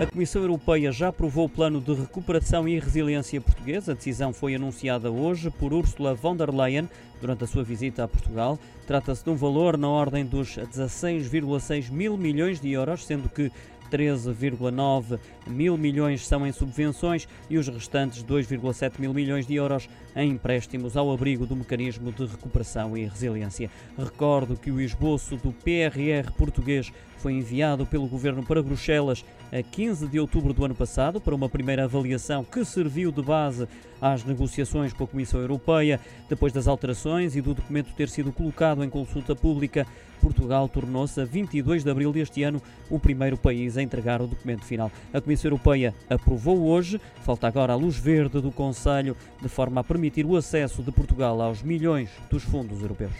A Comissão Europeia já aprovou o plano de recuperação e resiliência português. A decisão foi anunciada hoje por Ursula von der Leyen durante a sua visita a Portugal. Trata-se de um valor na ordem dos 16,6 mil milhões de euros, sendo que 13,9 mil milhões são em subvenções e os restantes 2,7 mil milhões de euros em empréstimos ao abrigo do mecanismo de recuperação e resiliência. Recordo que o esboço do PRR português foi enviado pelo governo para Bruxelas a 15 de outubro do ano passado para uma primeira avaliação que serviu de base às negociações com a Comissão Europeia. Depois das alterações e do documento ter sido colocado em consulta pública, Portugal tornou-se a 22 de abril deste ano o primeiro país a entregar o documento final. A Comissão Europeia aprovou hoje, falta agora a luz verde do Conselho, de forma a permitir o acesso de Portugal aos milhões dos fundos europeus.